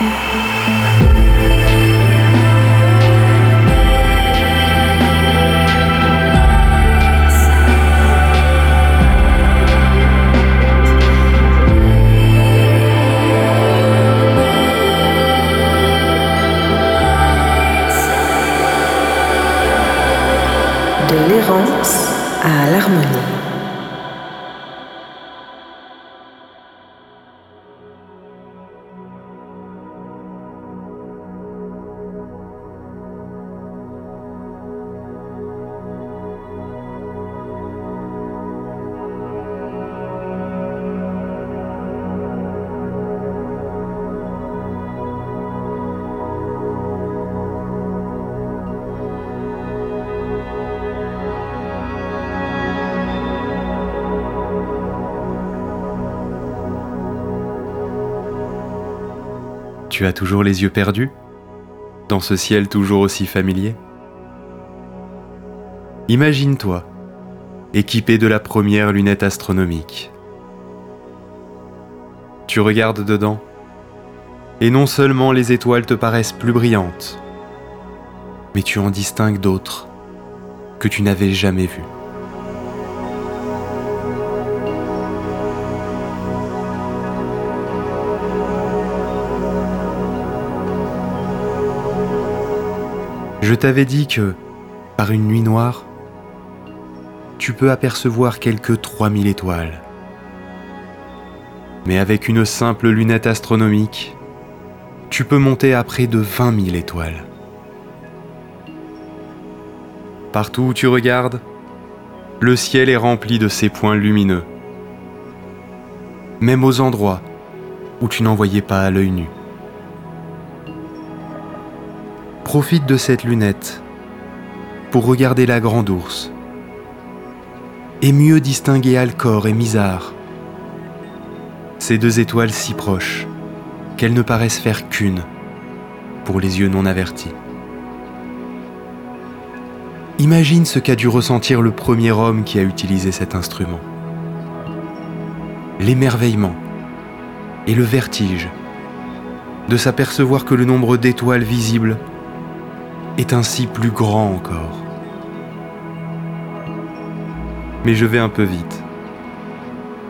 De Tu as toujours les yeux perdus? Dans ce ciel toujours aussi familier? Imagine-toi, équipé de la première lunette astronomique. Tu regardes dedans, et non seulement les étoiles te paraissent plus brillantes, mais tu en distingues d'autres que tu n'avais jamais vues. Je t'avais dit que, par une nuit noire, tu peux apercevoir quelques 3000 étoiles. Mais avec une simple lunette astronomique, tu peux monter à près de 20 000 étoiles. Partout où tu regardes, le ciel est rempli de ces points lumineux, même aux endroits où tu n'en voyais pas à l'œil nu. Profite de cette lunette pour regarder la grande ours et mieux distinguer Alcor et Misar. Ces deux étoiles si proches qu'elles ne paraissent faire qu'une pour les yeux non avertis. Imagine ce qu'a dû ressentir le premier homme qui a utilisé cet instrument. L'émerveillement et le vertige de s'apercevoir que le nombre d'étoiles visibles est ainsi plus grand encore. Mais je vais un peu vite.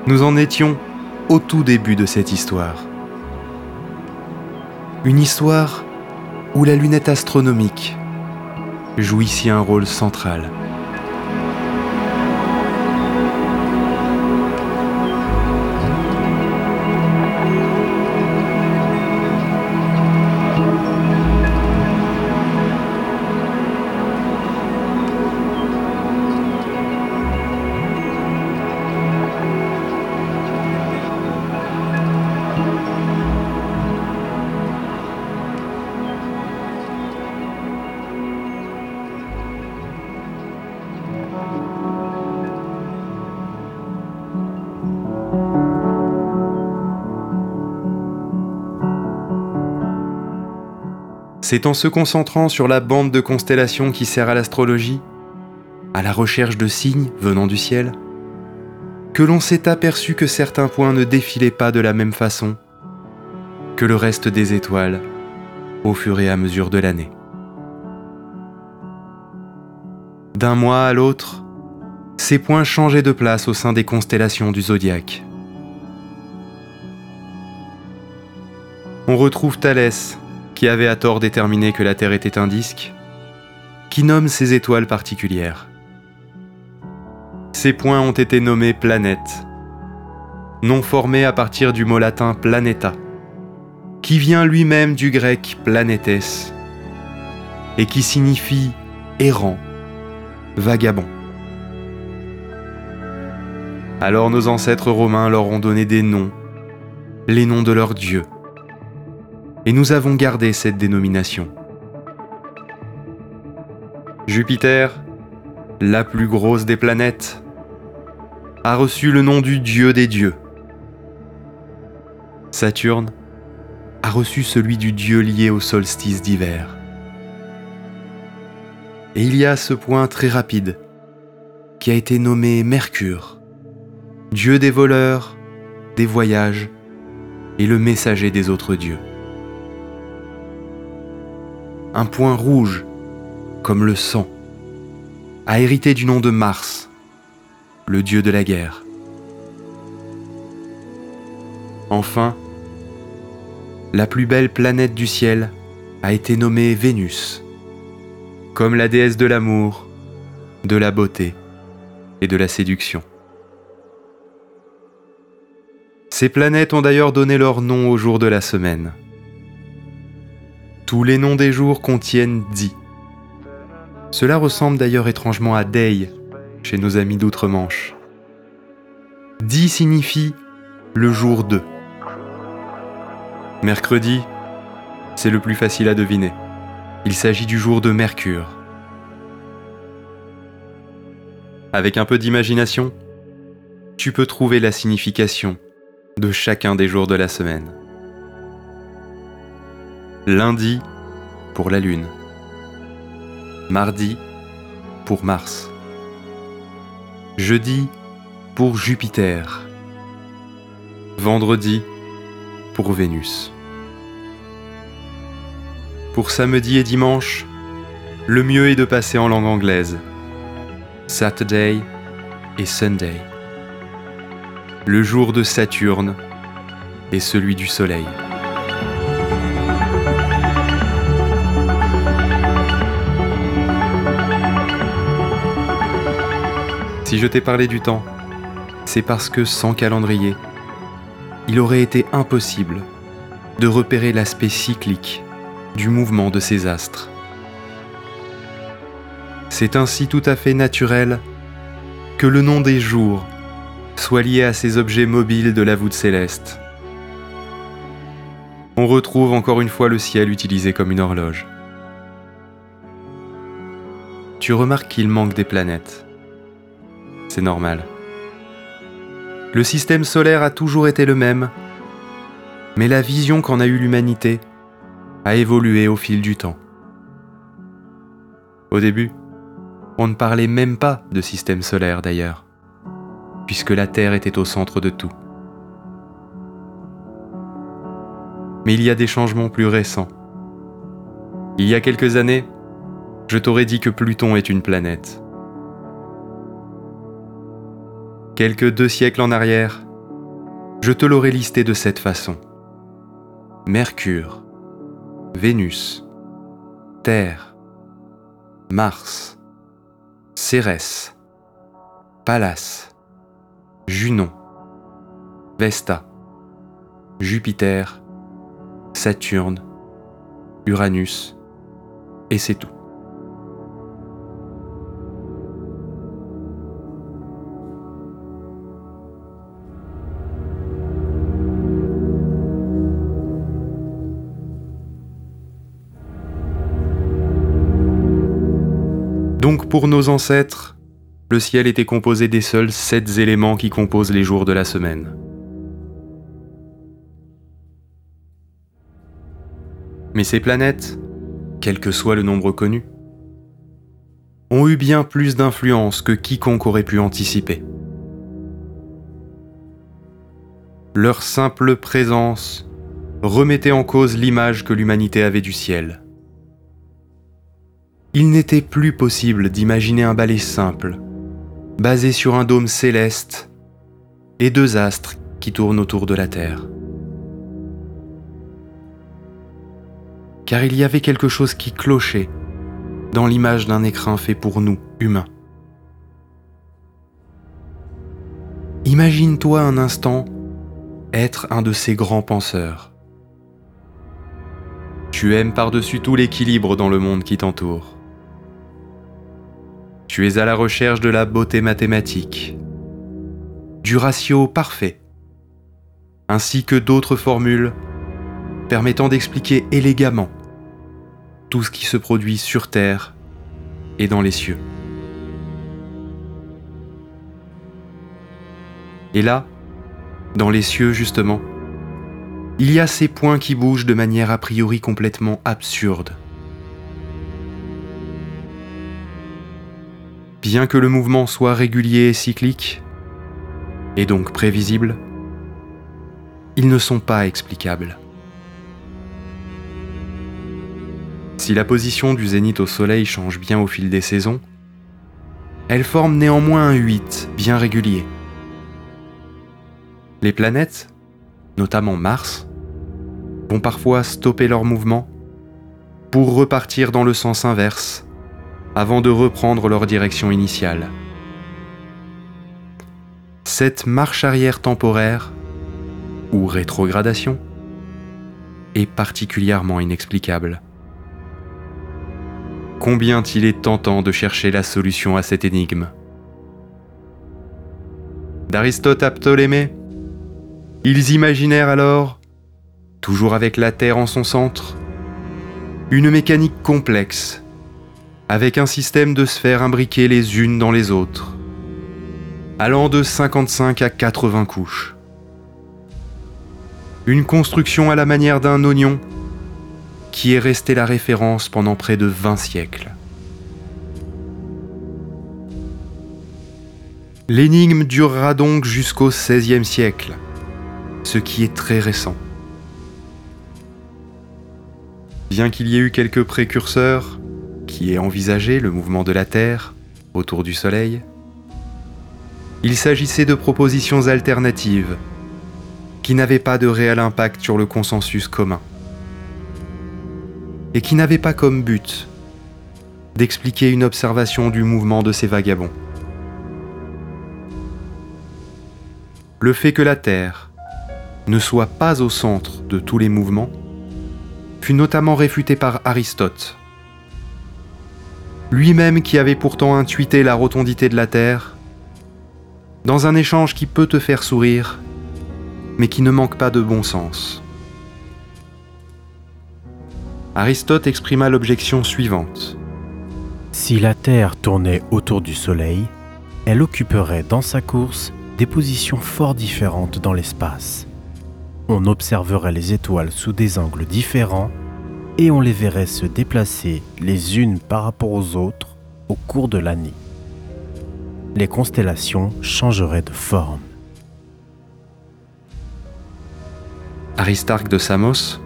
Nous en étions au tout début de cette histoire. Une histoire où la lunette astronomique joue ici un rôle central. C'est en se concentrant sur la bande de constellations qui sert à l'astrologie, à la recherche de signes venant du ciel, que l'on s'est aperçu que certains points ne défilaient pas de la même façon que le reste des étoiles au fur et à mesure de l'année. D'un mois à l'autre, ces points changeaient de place au sein des constellations du zodiaque. On retrouve Thalès, qui avait à tort déterminé que la Terre était un disque, qui nomme ces étoiles particulières. Ces points ont été nommés planètes, nom formé à partir du mot latin planeta, qui vient lui-même du grec planetes, et qui signifie errant, vagabond. Alors nos ancêtres romains leur ont donné des noms, les noms de leurs dieux et nous avons gardé cette dénomination. Jupiter, la plus grosse des planètes, a reçu le nom du dieu des dieux. Saturne a reçu celui du dieu lié au solstice d'hiver. Et il y a ce point très rapide qui a été nommé Mercure, dieu des voleurs, des voyages et le messager des autres dieux. Un point rouge, comme le sang, a hérité du nom de Mars, le dieu de la guerre. Enfin, la plus belle planète du ciel a été nommée Vénus, comme la déesse de l'amour, de la beauté et de la séduction. Ces planètes ont d'ailleurs donné leur nom au jour de la semaine. Tous les noms des jours contiennent Di. Cela ressemble d'ailleurs étrangement à Day chez nos amis d'outre-Manche. Di signifie le jour 2. Mercredi, c'est le plus facile à deviner. Il s'agit du jour de Mercure. Avec un peu d'imagination, tu peux trouver la signification de chacun des jours de la semaine. Lundi pour la Lune. Mardi pour Mars. Jeudi pour Jupiter. Vendredi pour Vénus. Pour samedi et dimanche, le mieux est de passer en langue anglaise. Saturday et Sunday le jour de Saturne et celui du Soleil. Si je t'ai parlé du temps, c'est parce que sans calendrier, il aurait été impossible de repérer l'aspect cyclique du mouvement de ces astres. C'est ainsi tout à fait naturel que le nom des jours soit lié à ces objets mobiles de la voûte céleste. On retrouve encore une fois le ciel utilisé comme une horloge. Tu remarques qu'il manque des planètes. C'est normal. Le système solaire a toujours été le même, mais la vision qu'en a eue l'humanité a évolué au fil du temps. Au début, on ne parlait même pas de système solaire d'ailleurs puisque la Terre était au centre de tout. Mais il y a des changements plus récents. Il y a quelques années, je t'aurais dit que Pluton est une planète. Quelques deux siècles en arrière, je te l'aurais listé de cette façon. Mercure, Vénus, Terre, Mars, Cérès, Pallas, Junon, Vesta, Jupiter, Saturne, Uranus, et c'est tout. Pour nos ancêtres, le ciel était composé des seuls sept éléments qui composent les jours de la semaine. Mais ces planètes, quel que soit le nombre connu, ont eu bien plus d'influence que quiconque aurait pu anticiper. Leur simple présence remettait en cause l'image que l'humanité avait du ciel. Il n'était plus possible d'imaginer un balai simple, basé sur un dôme céleste et deux astres qui tournent autour de la Terre. Car il y avait quelque chose qui clochait dans l'image d'un écrin fait pour nous, humains. Imagine-toi un instant être un de ces grands penseurs. Tu aimes par-dessus tout l'équilibre dans le monde qui t'entoure. Tu es à la recherche de la beauté mathématique, du ratio parfait, ainsi que d'autres formules permettant d'expliquer élégamment tout ce qui se produit sur Terre et dans les cieux. Et là, dans les cieux justement, il y a ces points qui bougent de manière a priori complètement absurde. Bien que le mouvement soit régulier et cyclique, et donc prévisible, ils ne sont pas explicables. Si la position du zénith au Soleil change bien au fil des saisons, elle forme néanmoins un 8 bien régulier. Les planètes, notamment Mars, vont parfois stopper leur mouvement pour repartir dans le sens inverse avant de reprendre leur direction initiale. Cette marche arrière temporaire, ou rétrogradation, est particulièrement inexplicable. Combien il est tentant de chercher la solution à cette énigme. D'Aristote à Ptolémée, ils imaginèrent alors, toujours avec la Terre en son centre, une mécanique complexe, avec un système de sphères imbriquées les unes dans les autres, allant de 55 à 80 couches. Une construction à la manière d'un oignon qui est resté la référence pendant près de 20 siècles. L'énigme durera donc jusqu'au XVIe siècle, ce qui est très récent. Bien qu'il y ait eu quelques précurseurs qui aient envisagé le mouvement de la Terre autour du Soleil, il s'agissait de propositions alternatives qui n'avaient pas de réel impact sur le consensus commun et qui n'avaient pas comme but d'expliquer une observation du mouvement de ces vagabonds. Le fait que la Terre ne soit pas au centre de tous les mouvements fut notamment réfuté par Aristote, lui-même qui avait pourtant intuité la rotondité de la Terre, dans un échange qui peut te faire sourire, mais qui ne manque pas de bon sens. Aristote exprima l'objection suivante. Si la Terre tournait autour du Soleil, elle occuperait dans sa course des positions fort différentes dans l'espace. On observerait les étoiles sous des angles différents et on les verrait se déplacer les unes par rapport aux autres au cours de l'année. Les constellations changeraient de forme. Aristarque de Samos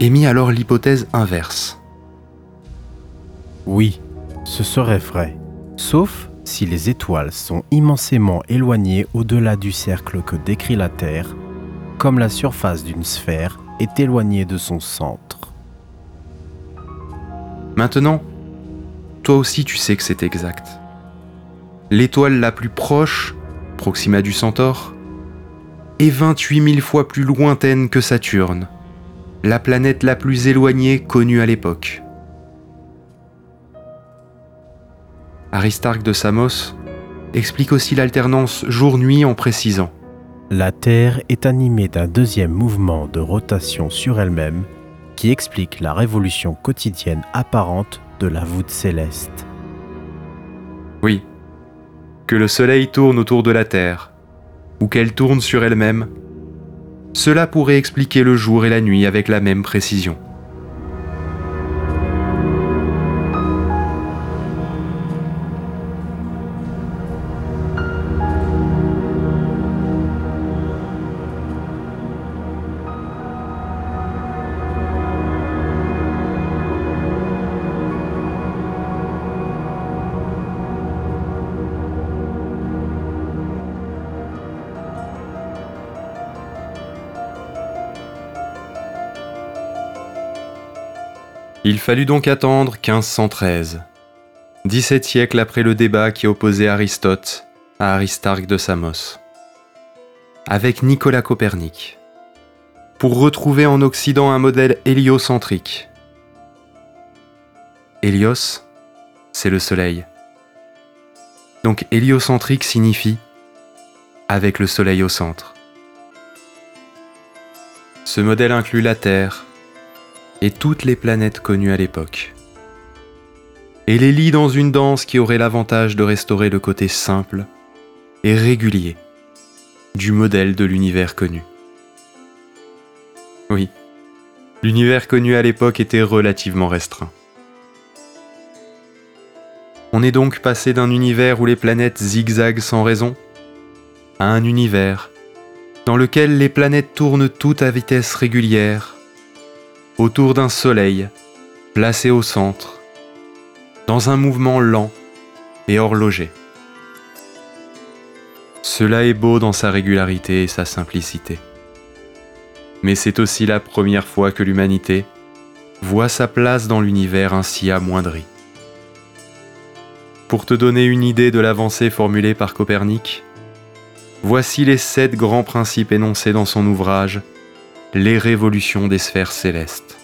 émit alors l'hypothèse inverse. Oui, ce serait vrai, sauf si les étoiles sont immensément éloignées au-delà du cercle que décrit la Terre, comme la surface d'une sphère est éloignée de son centre. Maintenant, toi aussi tu sais que c'est exact. L'étoile la plus proche, Proxima du Centaure, est 28 000 fois plus lointaine que Saturne, la planète la plus éloignée connue à l'époque. Aristarque de Samos explique aussi l'alternance jour-nuit en précisant La Terre est animée d'un deuxième mouvement de rotation sur elle-même qui explique la révolution quotidienne apparente de la voûte céleste. Oui, que le Soleil tourne autour de la Terre, ou qu'elle tourne sur elle-même, cela pourrait expliquer le jour et la nuit avec la même précision. Il fallut donc attendre 1513, 17 siècles après le débat qui opposait Aristote à Aristarque de Samos, avec Nicolas Copernic, pour retrouver en Occident un modèle héliocentrique. Hélios, c'est le Soleil. Donc héliocentrique signifie avec le Soleil au centre. Ce modèle inclut la Terre, et toutes les planètes connues à l'époque. Et les lie dans une danse qui aurait l'avantage de restaurer le côté simple et régulier du modèle de l'univers connu. Oui, l'univers connu à l'époque était relativement restreint. On est donc passé d'un univers où les planètes zigzaguent sans raison à un univers dans lequel les planètes tournent toutes à vitesse régulière autour d'un soleil placé au centre, dans un mouvement lent et horloger. Cela est beau dans sa régularité et sa simplicité. Mais c'est aussi la première fois que l'humanité voit sa place dans l'univers ainsi amoindrie. Pour te donner une idée de l'avancée formulée par Copernic, voici les sept grands principes énoncés dans son ouvrage Les révolutions des sphères célestes.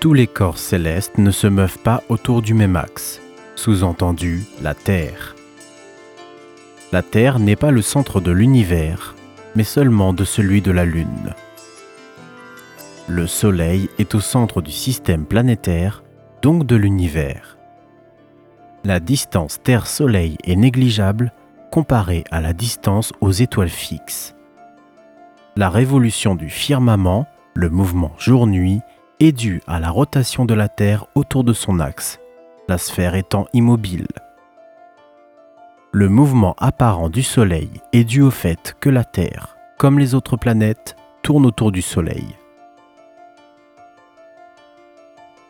Tous les corps célestes ne se meuvent pas autour du même axe, sous-entendu la Terre. La Terre n'est pas le centre de l'univers, mais seulement de celui de la Lune. Le Soleil est au centre du système planétaire, donc de l'univers. La distance Terre-Soleil est négligeable comparée à la distance aux étoiles fixes. La révolution du firmament, le mouvement jour-nuit, est due à la rotation de la Terre autour de son axe, la sphère étant immobile. Le mouvement apparent du Soleil est dû au fait que la Terre, comme les autres planètes, tourne autour du Soleil.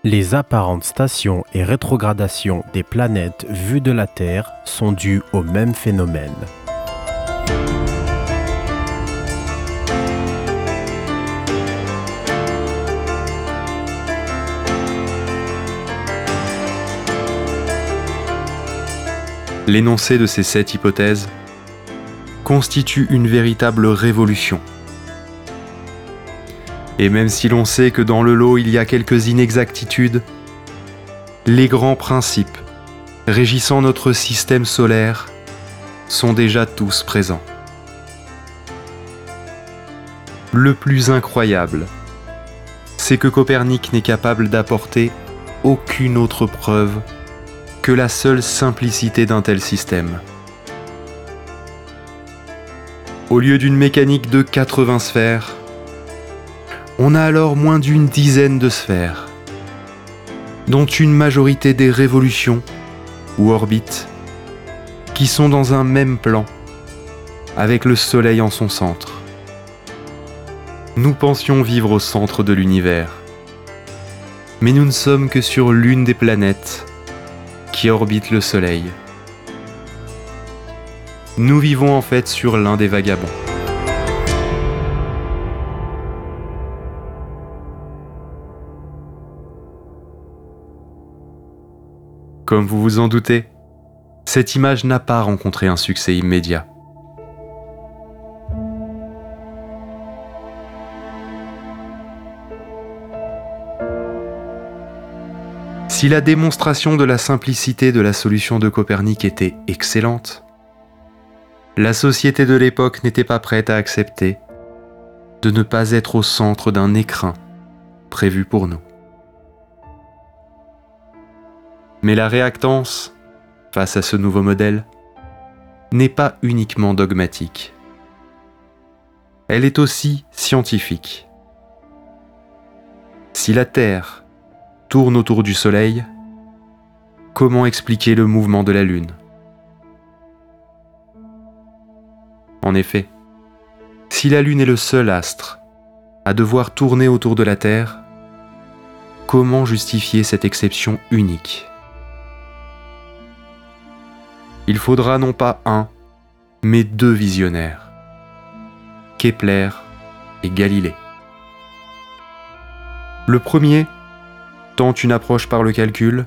Les apparentes stations et rétrogradations des planètes vues de la Terre sont dues au même phénomène. L'énoncé de ces sept hypothèses constitue une véritable révolution. Et même si l'on sait que dans le lot il y a quelques inexactitudes, les grands principes régissant notre système solaire sont déjà tous présents. Le plus incroyable, c'est que Copernic n'est capable d'apporter aucune autre preuve que la seule simplicité d'un tel système. Au lieu d'une mécanique de 80 sphères, on a alors moins d'une dizaine de sphères, dont une majorité des révolutions ou orbites qui sont dans un même plan, avec le Soleil en son centre. Nous pensions vivre au centre de l'univers, mais nous ne sommes que sur l'une des planètes orbite le Soleil. Nous vivons en fait sur l'un des vagabonds. Comme vous vous en doutez, cette image n'a pas rencontré un succès immédiat. Si la démonstration de la simplicité de la solution de Copernic était excellente, la société de l'époque n'était pas prête à accepter de ne pas être au centre d'un écrin prévu pour nous. Mais la réactance, face à ce nouveau modèle, n'est pas uniquement dogmatique. Elle est aussi scientifique. Si la Terre tourne autour du Soleil, comment expliquer le mouvement de la Lune? En effet, si la Lune est le seul astre à devoir tourner autour de la Terre, comment justifier cette exception unique? Il faudra non pas un, mais deux visionnaires, Kepler et Galilée. Le premier tente une approche par le calcul,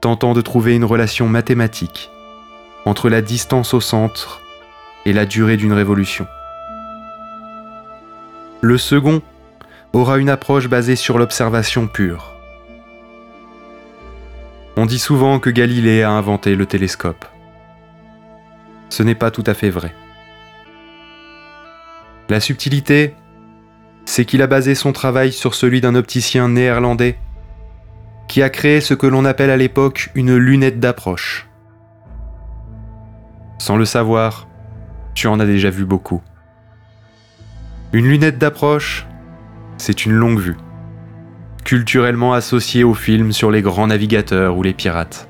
tentant de trouver une relation mathématique entre la distance au centre et la durée d'une révolution. Le second aura une approche basée sur l'observation pure. On dit souvent que Galilée a inventé le télescope. Ce n'est pas tout à fait vrai. La subtilité, c'est qu'il a basé son travail sur celui d'un opticien néerlandais qui a créé ce que l'on appelle à l'époque une lunette d'approche. Sans le savoir, tu en as déjà vu beaucoup. Une lunette d'approche, c'est une longue vue, culturellement associée aux films sur les grands navigateurs ou les pirates.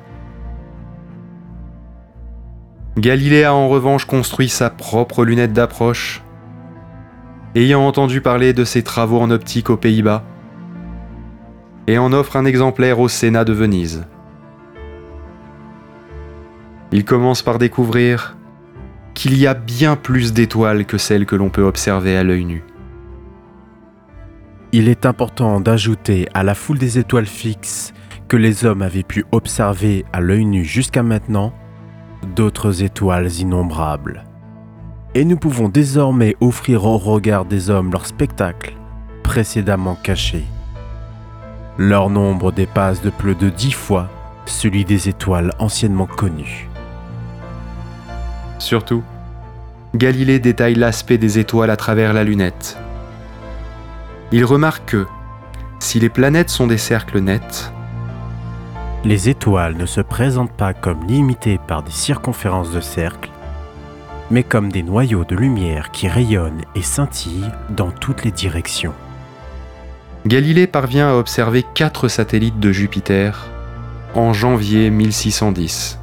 Galilée a en revanche construit sa propre lunette d'approche. Ayant entendu parler de ses travaux en optique aux Pays-Bas, et en offre un exemplaire au Sénat de Venise. Il commence par découvrir qu'il y a bien plus d'étoiles que celles que l'on peut observer à l'œil nu. Il est important d'ajouter à la foule des étoiles fixes que les hommes avaient pu observer à l'œil nu jusqu'à maintenant d'autres étoiles innombrables. Et nous pouvons désormais offrir au regard des hommes leur spectacle précédemment caché. Leur nombre dépasse de plus de dix fois celui des étoiles anciennement connues. Surtout, Galilée détaille l'aspect des étoiles à travers la lunette. Il remarque que, si les planètes sont des cercles nets, les étoiles ne se présentent pas comme limitées par des circonférences de cercles, mais comme des noyaux de lumière qui rayonnent et scintillent dans toutes les directions. Galilée parvient à observer quatre satellites de Jupiter en janvier 1610.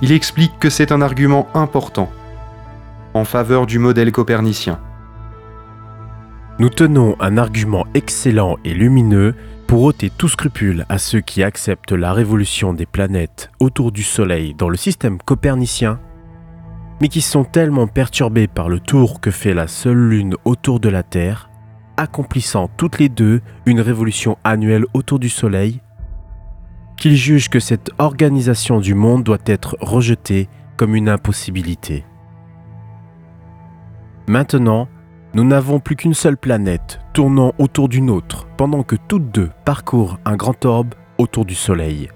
Il explique que c'est un argument important en faveur du modèle copernicien. Nous tenons un argument excellent et lumineux pour ôter tout scrupule à ceux qui acceptent la révolution des planètes autour du Soleil dans le système copernicien, mais qui sont tellement perturbés par le tour que fait la seule Lune autour de la Terre, accomplissant toutes les deux une révolution annuelle autour du Soleil, qu'ils jugent que cette organisation du monde doit être rejetée comme une impossibilité. Maintenant, nous n'avons plus qu'une seule planète tournant autour d'une autre pendant que toutes deux parcourent un grand orbe autour du Soleil.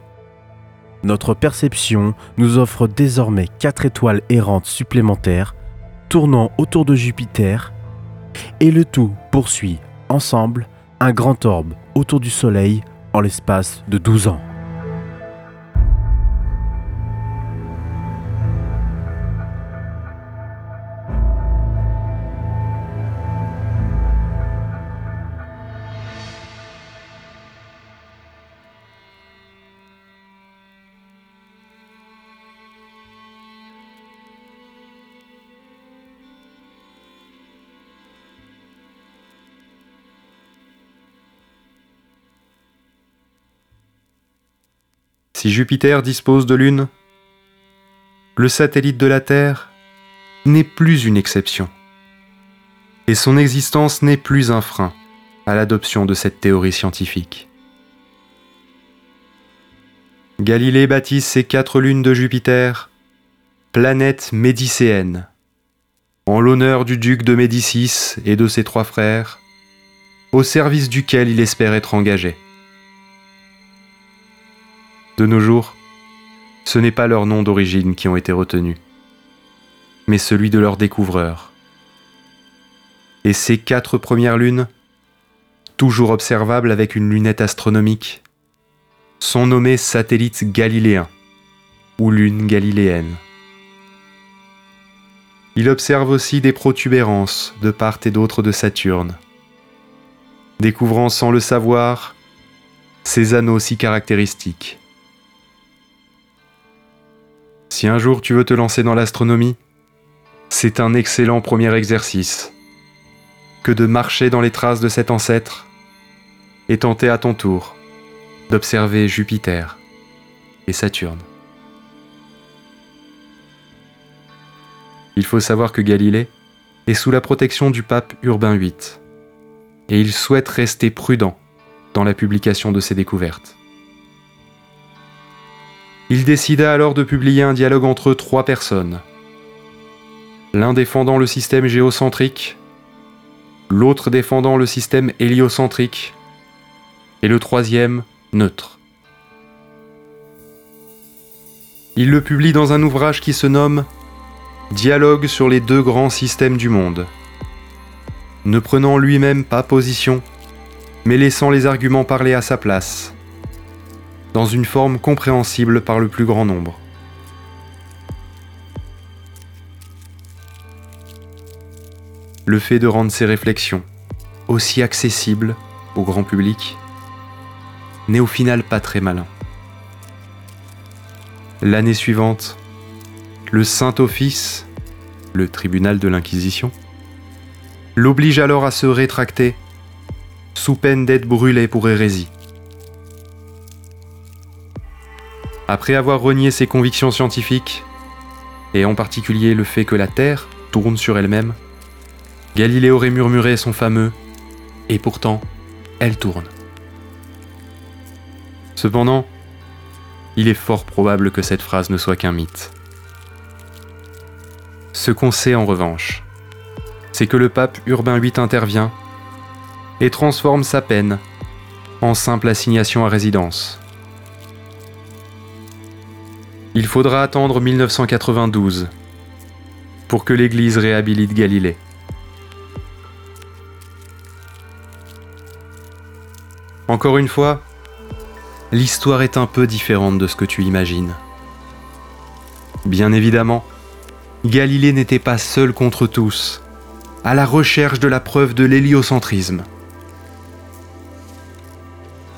Notre perception nous offre désormais quatre étoiles errantes supplémentaires tournant autour de Jupiter et le tout poursuit ensemble un grand orbe autour du Soleil en l'espace de 12 ans. Si Jupiter dispose de lune, le satellite de la Terre n'est plus une exception. Et son existence n'est plus un frein à l'adoption de cette théorie scientifique. Galilée baptise ces quatre lunes de Jupiter planètes médicéennes, en l'honneur du duc de Médicis et de ses trois frères, au service duquel il espère être engagé. De nos jours, ce n'est pas leur nom d'origine qui ont été retenus, mais celui de leur découvreur. Et ces quatre premières lunes, toujours observables avec une lunette astronomique, sont nommées satellites galiléens ou lunes galiléennes. Il observe aussi des protubérances de part et d'autre de Saturne, découvrant sans le savoir ces anneaux si caractéristiques. Si un jour tu veux te lancer dans l'astronomie, c'est un excellent premier exercice que de marcher dans les traces de cet ancêtre et tenter à ton tour d'observer Jupiter et Saturne. Il faut savoir que Galilée est sous la protection du pape Urbain VIII et il souhaite rester prudent dans la publication de ses découvertes. Il décida alors de publier un dialogue entre trois personnes. L'un défendant le système géocentrique, l'autre défendant le système héliocentrique, et le troisième neutre. Il le publie dans un ouvrage qui se nomme Dialogue sur les deux grands systèmes du monde, ne prenant lui-même pas position, mais laissant les arguments parler à sa place dans une forme compréhensible par le plus grand nombre. Le fait de rendre ces réflexions aussi accessibles au grand public n'est au final pas très malin. L'année suivante, le Saint-Office, le tribunal de l'Inquisition, l'oblige alors à se rétracter sous peine d'être brûlé pour hérésie. Après avoir renié ses convictions scientifiques, et en particulier le fait que la Terre tourne sur elle-même, Galilée aurait murmuré son fameux Et pourtant, elle tourne. Cependant, il est fort probable que cette phrase ne soit qu'un mythe. Ce qu'on sait en revanche, c'est que le pape Urbain VIII intervient et transforme sa peine en simple assignation à résidence. Il faudra attendre 1992 pour que l'Église réhabilite Galilée. Encore une fois, l'histoire est un peu différente de ce que tu imagines. Bien évidemment, Galilée n'était pas seul contre tous, à la recherche de la preuve de l'héliocentrisme.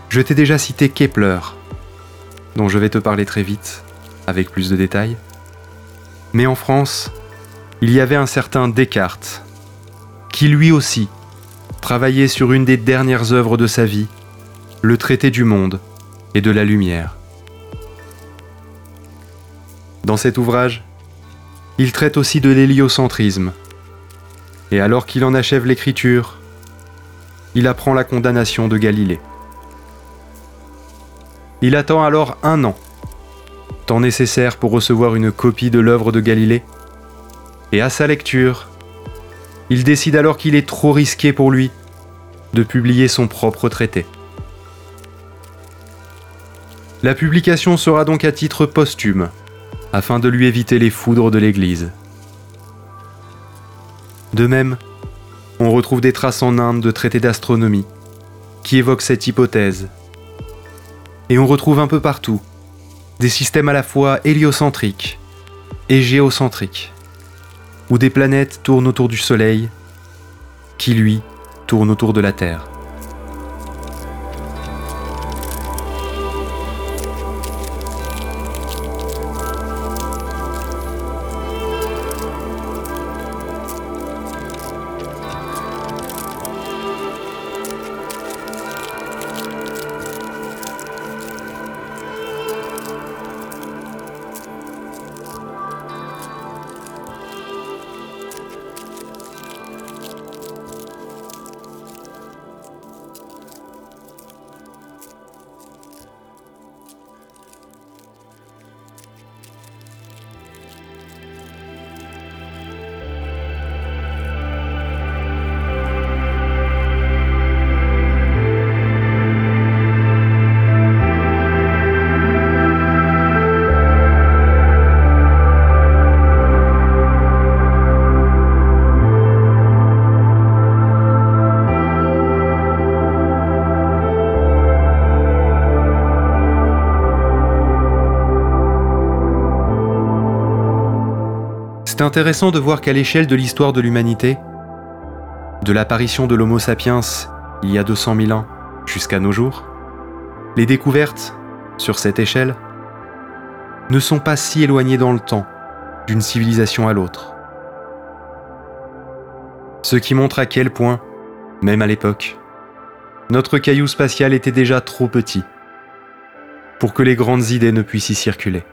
Je t'ai déjà cité Kepler, dont je vais te parler très vite, avec plus de détails. Mais en France, il y avait un certain Descartes, qui lui aussi travaillait sur une des dernières œuvres de sa vie, le traité du monde et de la lumière. Dans cet ouvrage, il traite aussi de l'héliocentrisme. Et alors qu'il en achève l'écriture, il apprend la condamnation de Galilée. Il attend alors un an, temps nécessaire pour recevoir une copie de l'œuvre de Galilée, et à sa lecture, il décide alors qu'il est trop risqué pour lui de publier son propre traité. La publication sera donc à titre posthume, afin de lui éviter les foudres de l'Église. De même, on retrouve des traces en Inde de traités d'astronomie qui évoquent cette hypothèse. Et on retrouve un peu partout des systèmes à la fois héliocentriques et géocentriques, où des planètes tournent autour du Soleil, qui lui tourne autour de la Terre. C'est intéressant de voir qu'à l'échelle de l'histoire de l'humanité, de l'apparition de l'Homo sapiens il y a 200 000 ans jusqu'à nos jours, les découvertes, sur cette échelle, ne sont pas si éloignées dans le temps d'une civilisation à l'autre. Ce qui montre à quel point, même à l'époque, notre caillou spatial était déjà trop petit pour que les grandes idées ne puissent y circuler.